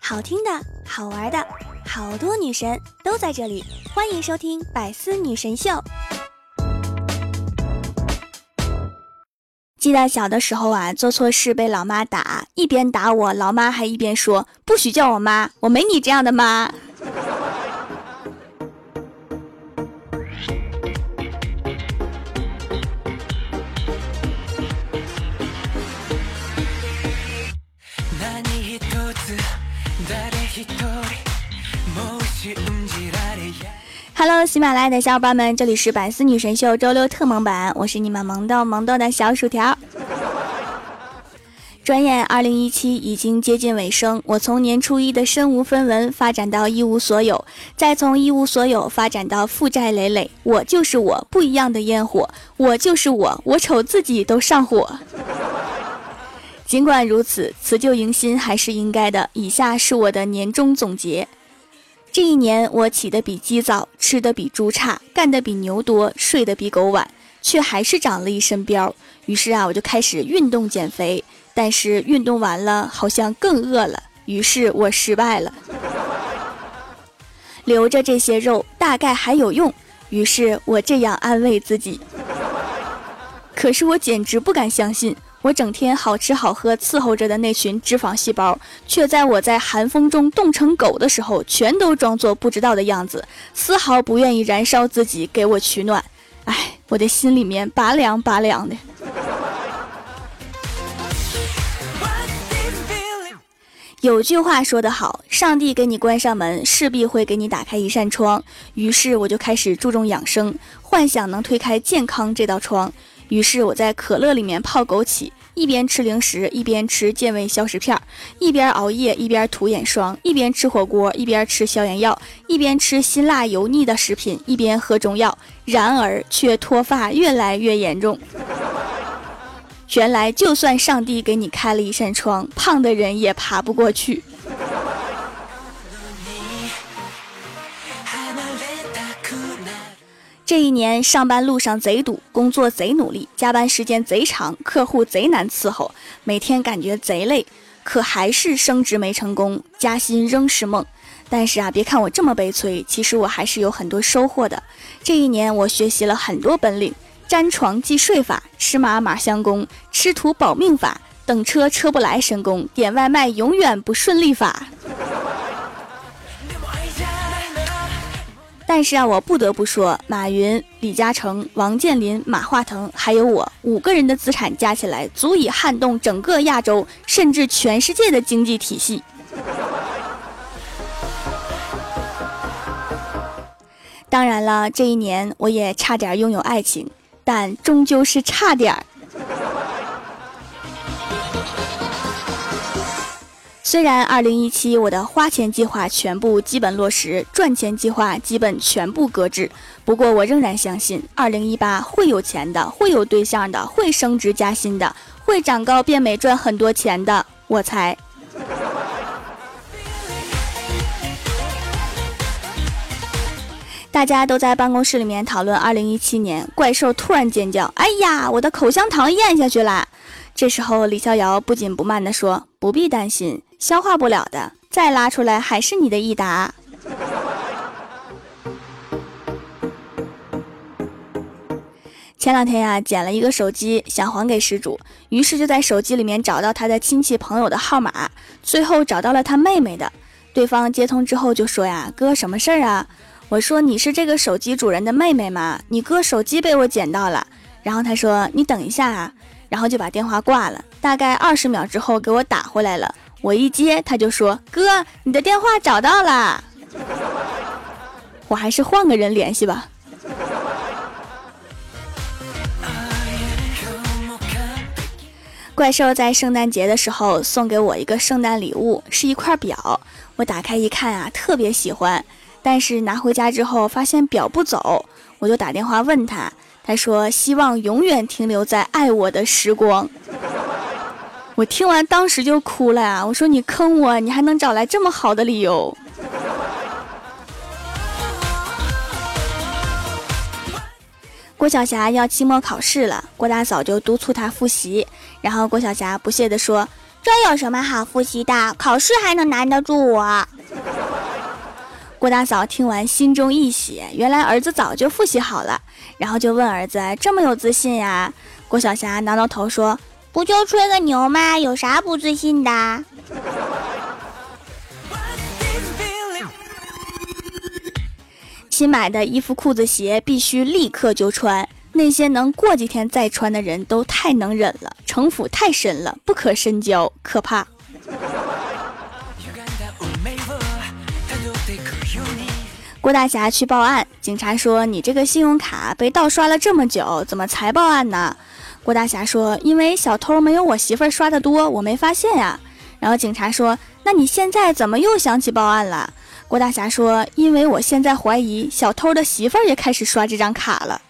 好听的，好玩的，好多女神都在这里，欢迎收听《百思女神秀》。记得小的时候啊，做错事被老妈打，一边打我，老妈还一边说：“不许叫我妈，我没你这样的妈。” Hello，喜马拉雅的小伙伴们，这里是百思女神秀周六特萌版，我是你们萌豆萌豆的小薯条。转眼二零一七已经接近尾声，我从年初一的身无分文发展到一无所有，再从一无所有发展到负债累累。我就是我，不一样的烟火。我就是我，我瞅自己都上火。尽管如此，辞旧迎新还是应该的。以下是我的年终总结。这一年，我起得比鸡早，吃得比猪差，干得比牛多，睡得比狗晚，却还是长了一身膘。于是啊，我就开始运动减肥，但是运动完了，好像更饿了。于是我失败了，留着这些肉大概还有用。于是我这样安慰自己。可是我简直不敢相信。我整天好吃好喝伺候着的那群脂肪细胞，却在我在寒风中冻成狗的时候，全都装作不知道的样子，丝毫不愿意燃烧自己给我取暖。哎，我的心里面拔凉拔凉的。有句话说得好，上帝给你关上门，势必会给你打开一扇窗。于是我就开始注重养生，幻想能推开健康这道窗。于是我在可乐里面泡枸杞。一边吃零食，一边吃健胃消食片；一边熬夜，一边涂眼霜；一边吃火锅，一边吃消炎药；一边吃辛辣油腻的食品，一边喝中药。然而，却脱发越来越严重。原来，就算上帝给你开了一扇窗，胖的人也爬不过去。这一年上班路上贼堵，工作贼努力，加班时间贼长，客户贼难伺候，每天感觉贼累，可还是升职没成功，加薪仍是梦。但是啊，别看我这么悲催，其实我还是有很多收获的。这一年我学习了很多本领：粘床记税法、吃马马相公、吃土保命法、等车车不来神功、点外卖永远不顺利法。但是啊，我不得不说，马云、李嘉诚、王健林、马化腾，还有我五个人的资产加起来，足以撼动整个亚洲，甚至全世界的经济体系。当然了，这一年我也差点拥有爱情，但终究是差点儿。虽然二零一七我的花钱计划全部基本落实，赚钱计划基本全部搁置，不过我仍然相信二零一八会有钱的，会有对象的，会升职加薪的，会长高变美赚很多钱的。我猜。大家都在办公室里面讨论二零一七年，怪兽突然尖叫：“哎呀，我的口香糖咽下去了！”这时候李逍遥不紧不慢地说：“不必担心。”消化不了的，再拉出来还是你的益达。前两天呀，捡了一个手机，想还给失主，于是就在手机里面找到他的亲戚朋友的号码，最后找到了他妹妹的。对方接通之后就说呀：“哥，什么事儿啊？”我说：“你是这个手机主人的妹妹吗？你哥手机被我捡到了。”然后他说：“你等一下啊。”然后就把电话挂了。大概二十秒之后给我打回来了。我一接，他就说：“哥，你的电话找到了。”我还是换个人联系吧。怪兽在圣诞节的时候送给我一个圣诞礼物，是一块表。我打开一看啊，特别喜欢。但是拿回家之后发现表不走，我就打电话问他，他说希望永远停留在爱我的时光。我听完当时就哭了呀！我说你坑我，你还能找来这么好的理由？郭晓霞要期末考试了，郭大嫂就督促她复习，然后郭晓霞不屑地说：“这有什么好复习的？考试还能难得住我？”郭大嫂听完心中一喜，原来儿子早就复习好了，然后就问儿子：“这么有自信呀？”郭晓霞挠挠头说：“不就吹个牛吗？有啥不自信的？”新买的衣服、裤子、鞋必须立刻就穿，那些能过几天再穿的人都太能忍了，城府太深了，不可深交，可怕。郭大侠去报案，警察说：“你这个信用卡被盗刷了这么久，怎么才报案呢？”郭大侠说：“因为小偷没有我媳妇儿刷的多，我没发现呀。”然后警察说：“那你现在怎么又想起报案了？”郭大侠说：“因为我现在怀疑小偷的媳妇儿也开始刷这张卡了。”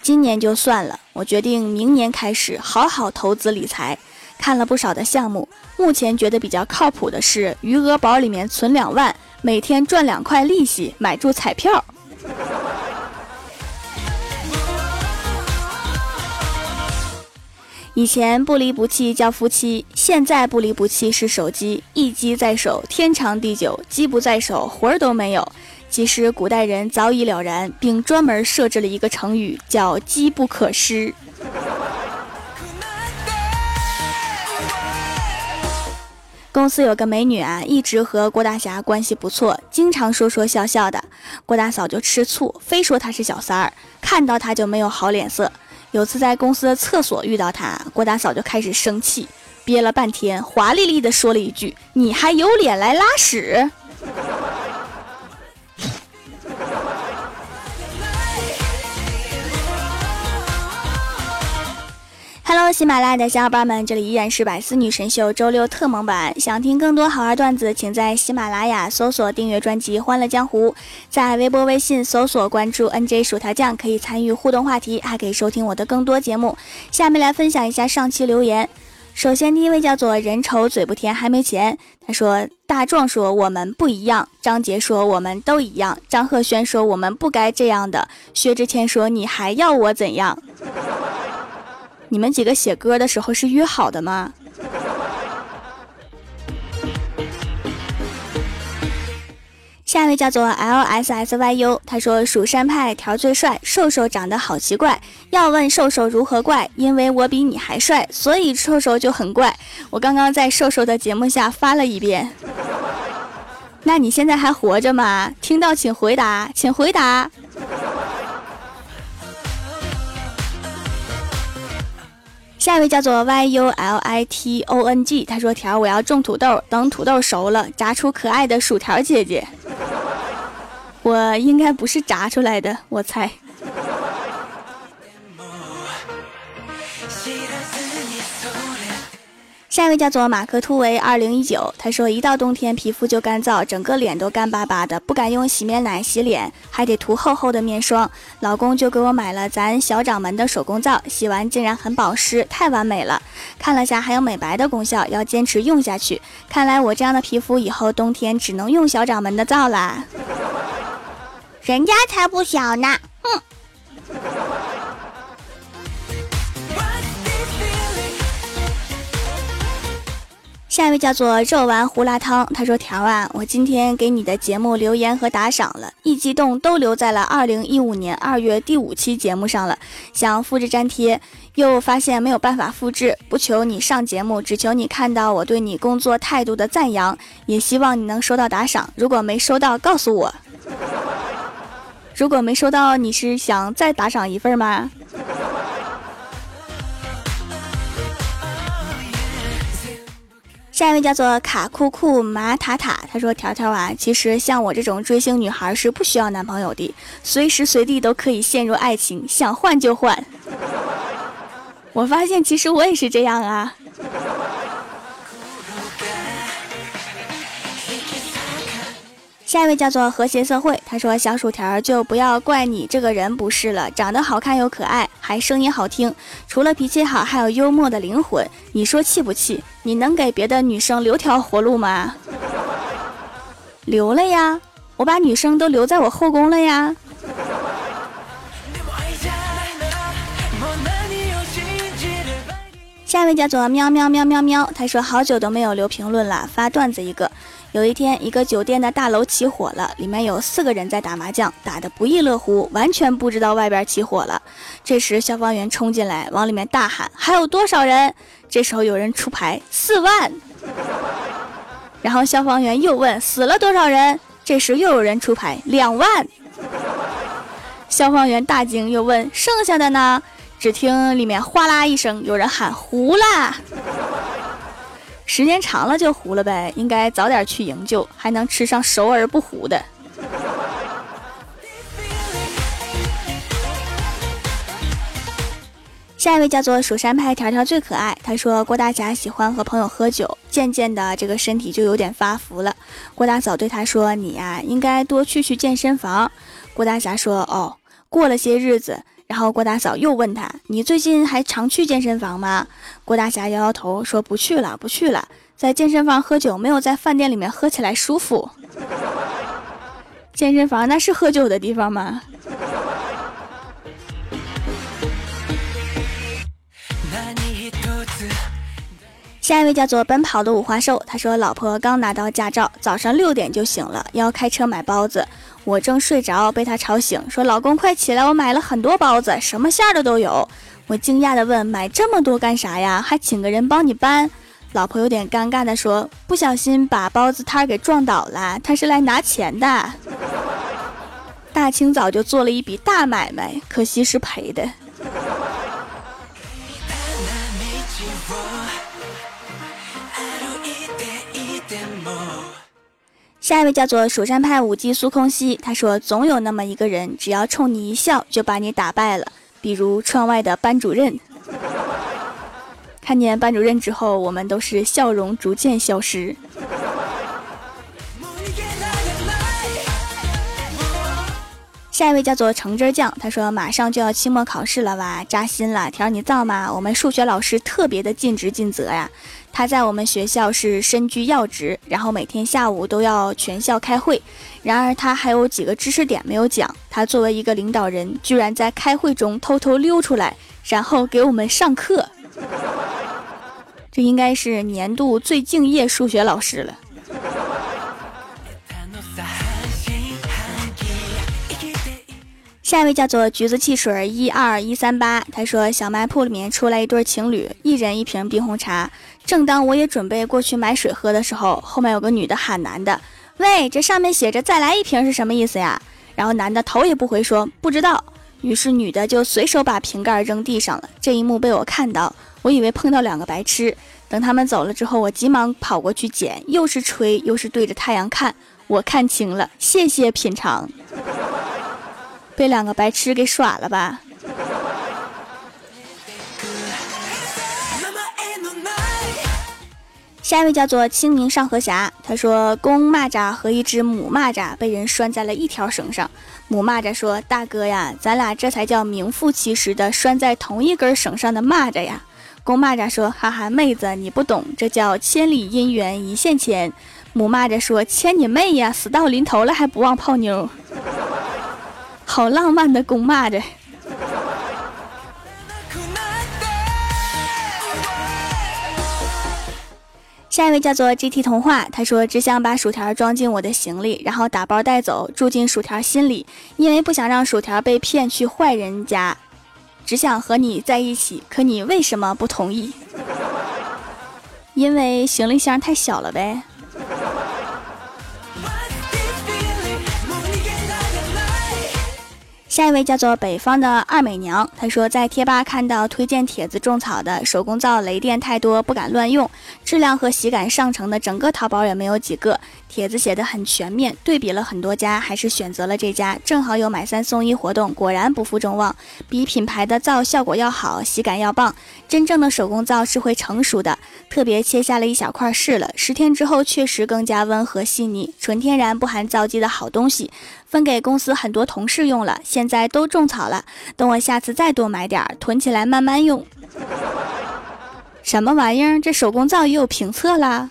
今年就算了，我决定明年开始好好投资理财。看了不少的项目，目前觉得比较靠谱的是余额宝里面存两万，每天赚两块利息，买注彩票。以前不离不弃叫夫妻，现在不离不弃是手机，一机在手，天长地久；机不在手，魂儿都没有。其实古代人早已了然，并专门设置了一个成语，叫机不可失。公司有个美女啊，一直和郭大侠关系不错，经常说说笑笑的。郭大嫂就吃醋，非说她是小三儿，看到她就没有好脸色。有次在公司的厕所遇到她，郭大嫂就开始生气，憋了半天，华丽丽的说了一句：“你还有脸来拉屎？”喜马拉雅的小伙伴们，这里依然是百思女神秀周六特蒙版。想听更多好玩段子，请在喜马拉雅搜索订阅专辑《欢乐江湖》，在微博、微信搜索关注 NJ 薯条酱，可以参与互动话题，还可以收听我的更多节目。下面来分享一下上期留言。首先，第一位叫做人丑嘴不甜还没钱，他说：“大壮说我们不一样，张杰说我们都一样，张赫宣说我们不该这样的，薛之谦说你还要我怎样？”你们几个写歌的时候是约好的吗？下一位叫做 L S S Y U，他说蜀山派条最帅，瘦瘦长得好奇怪。要问瘦瘦如何怪，因为我比你还帅，所以瘦瘦就很怪。我刚刚在瘦瘦的节目下发了一遍。那你现在还活着吗？听到请回答，请回答。下一位叫做 Y U L I T O N G，他说：“条，我要种土豆，等土豆熟了，炸出可爱的薯条姐姐。”我应该不是炸出来的，我猜。下一位叫做马克突围二零一九，他说一到冬天皮肤就干燥，整个脸都干巴巴的，不敢用洗面奶洗脸，还得涂厚厚的面霜。老公就给我买了咱小掌门的手工皂，洗完竟然很保湿，太完美了。看了下还有美白的功效，要坚持用下去。看来我这样的皮肤以后冬天只能用小掌门的皂啦。人家才不小呢，哼。下一位叫做肉丸胡辣汤，他说：“条啊，我今天给你的节目留言和打赏了，一激动都留在了二零一五年二月第五期节目上了。想复制粘贴，又发现没有办法复制。不求你上节目，只求你看到我对你工作态度的赞扬，也希望你能收到打赏。如果没收到，告诉我。如果没收到，你是想再打赏一份吗？”下一位叫做卡库库马塔塔，他说：“条条啊，其实像我这种追星女孩是不需要男朋友的，随时随地都可以陷入爱情，想换就换。”我发现其实我也是这样啊。下一位叫做和谐社会，他说：“小薯条就不要怪你这个人不是了，长得好看又可爱，还声音好听，除了脾气好，还有幽默的灵魂，你说气不气？你能给别的女生留条活路吗？”留了呀，我把女生都留在我后宫了呀。下一位叫做喵喵喵喵喵，他说好久都没有留评论了，发段子一个。有一天，一个酒店的大楼起火了，里面有四个人在打麻将，打得不亦乐乎，完全不知道外边起火了。这时，消防员冲进来，往里面大喊：“还有多少人？”这时候有人出牌四万，然后消防员又问：“死了多少人？”这时又有人出牌两万，消防员大惊，又问：“剩下的呢？”只听里面哗啦一声，有人喊糊了。时间长了就糊了呗，应该早点去营救，还能吃上熟而不糊的。下一位叫做蜀山派条条最可爱，他说郭大侠喜欢和朋友喝酒，渐渐的这个身体就有点发福了。郭大嫂对他说：“你呀，应该多去去健身房。”郭大侠说：“哦。”过了些日子。然后郭大嫂又问他：“你最近还常去健身房吗？”郭大侠摇摇头说：“不去了，不去了。在健身房喝酒没有在饭店里面喝起来舒服。健身房那是喝酒的地方吗？” 下一位叫做奔跑的五花兽，他说：“老婆刚拿到驾照，早上六点就醒了，要开车买包子。”我正睡着，被他吵醒，说：“老公，快起来！我买了很多包子，什么馅的都有。”我惊讶地问：“买这么多干啥呀？还请个人帮你搬？”老婆有点尴尬地说：“不小心把包子摊给撞倒了，他是来拿钱的。大清早就做了一笔大买卖，可惜是赔的。”下一位叫做蜀山派武姬苏空兮，他说：“总有那么一个人，只要冲你一笑，就把你打败了。比如窗外的班主任，看见班主任之后，我们都是笑容逐渐消失。”下一位叫做橙汁酱，他说：“马上就要期末考试了哇，扎心了。条你造吗？我们数学老师特别的尽职尽责呀。他在我们学校是身居要职，然后每天下午都要全校开会。然而他还有几个知识点没有讲。他作为一个领导人，居然在开会中偷偷溜出来，然后给我们上课。这应该是年度最敬业数学老师了。”下一位叫做橘子汽水一二一三八，他说小卖铺里面出来一对情侣，一人一瓶冰红茶。正当我也准备过去买水喝的时候，后面有个女的喊男的：“喂，这上面写着再来一瓶是什么意思呀？”然后男的头也不回说不知道。于是女的就随手把瓶盖扔地上了。这一幕被我看到，我以为碰到两个白痴。等他们走了之后，我急忙跑过去捡，又是吹又是对着太阳看，我看清了，谢谢品尝。被两个白痴给耍了吧？下一位叫做清明上河峡，他说公蚂蚱和一只母蚂蚱被人拴在了一条绳上。母蚂蚱说：“大哥呀，咱俩这才叫名副其实的拴在同一根绳上的蚂蚱呀。”公蚂蚱说：“哈哈，妹子你不懂，这叫千里姻缘一线牵。”母蚂蚱说：“牵你妹呀，死到临头了还不忘泡妞。”好浪漫的公骂着。下一位叫做 GT 童话，他说只想把薯条装进我的行李，然后打包带走，住进薯条心里，因为不想让薯条被骗去坏人家，只想和你在一起。可你为什么不同意？因为行李箱太小了呗。下一位叫做北方的二美娘，她说在贴吧看到推荐帖子种草的手工皂雷电太多，不敢乱用，质量和喜感上乘的整个淘宝也没有几个。帖子写的很全面，对比了很多家，还是选择了这家，正好有买三送一活动，果然不负众望，比品牌的皂效果要好，喜感要棒。真正的手工皂是会成熟的，特别切下了一小块试了，十天之后确实更加温和细腻，纯天然不含皂基的好东西。分给公司很多同事用了，现在都种草了。等我下次再多买点，囤起来慢慢用。什么玩意儿？这手工皂也有评测啦？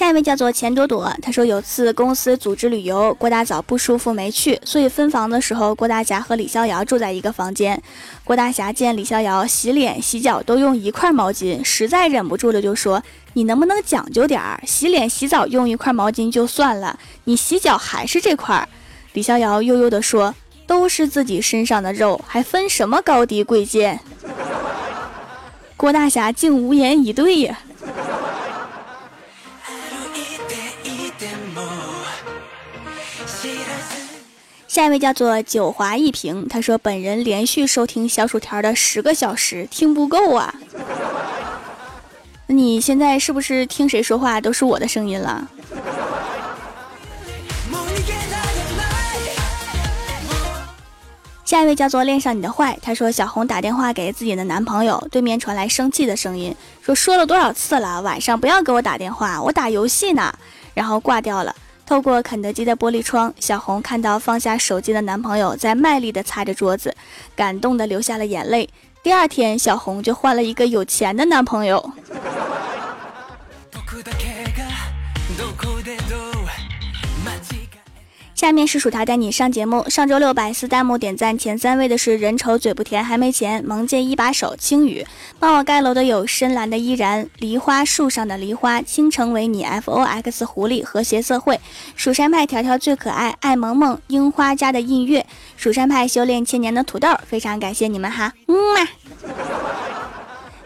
下一位叫做钱朵朵，他说有次公司组织旅游，郭大嫂不舒服没去，所以分房的时候，郭大侠和李逍遥住在一个房间。郭大侠见李逍遥洗脸洗脚都用一块毛巾，实在忍不住了，就说：“你能不能讲究点儿？洗脸洗澡用一块毛巾就算了，你洗脚还是这块。”李逍遥悠悠地说：“都是自己身上的肉，还分什么高低贵贱？” 郭大侠竟无言以对呀。下一位叫做九华一平，他说本人连续收听小薯条的十个小时，听不够啊。那 你现在是不是听谁说话都是我的声音了？下一位叫做恋上你的坏，他说小红打电话给自己的男朋友，对面传来生气的声音，说说了多少次了，晚上不要给我打电话，我打游戏呢，然后挂掉了。透过肯德基的玻璃窗，小红看到放下手机的男朋友在卖力地擦着桌子，感动的流下了眼泪。第二天，小红就换了一个有钱的男朋友。下面是薯条带你上节目。上周六百四弹幕点赞前三位的是人丑嘴不甜还没钱，萌界一把手青雨。帮我盖楼的有深蓝的依然，梨花树上的梨花，倾城为你 F O X 狐狸和谐社会，蜀山派条条最可爱，爱萌萌樱花家的映月，蜀山派修炼千年的土豆，非常感谢你们哈，嗯嘛。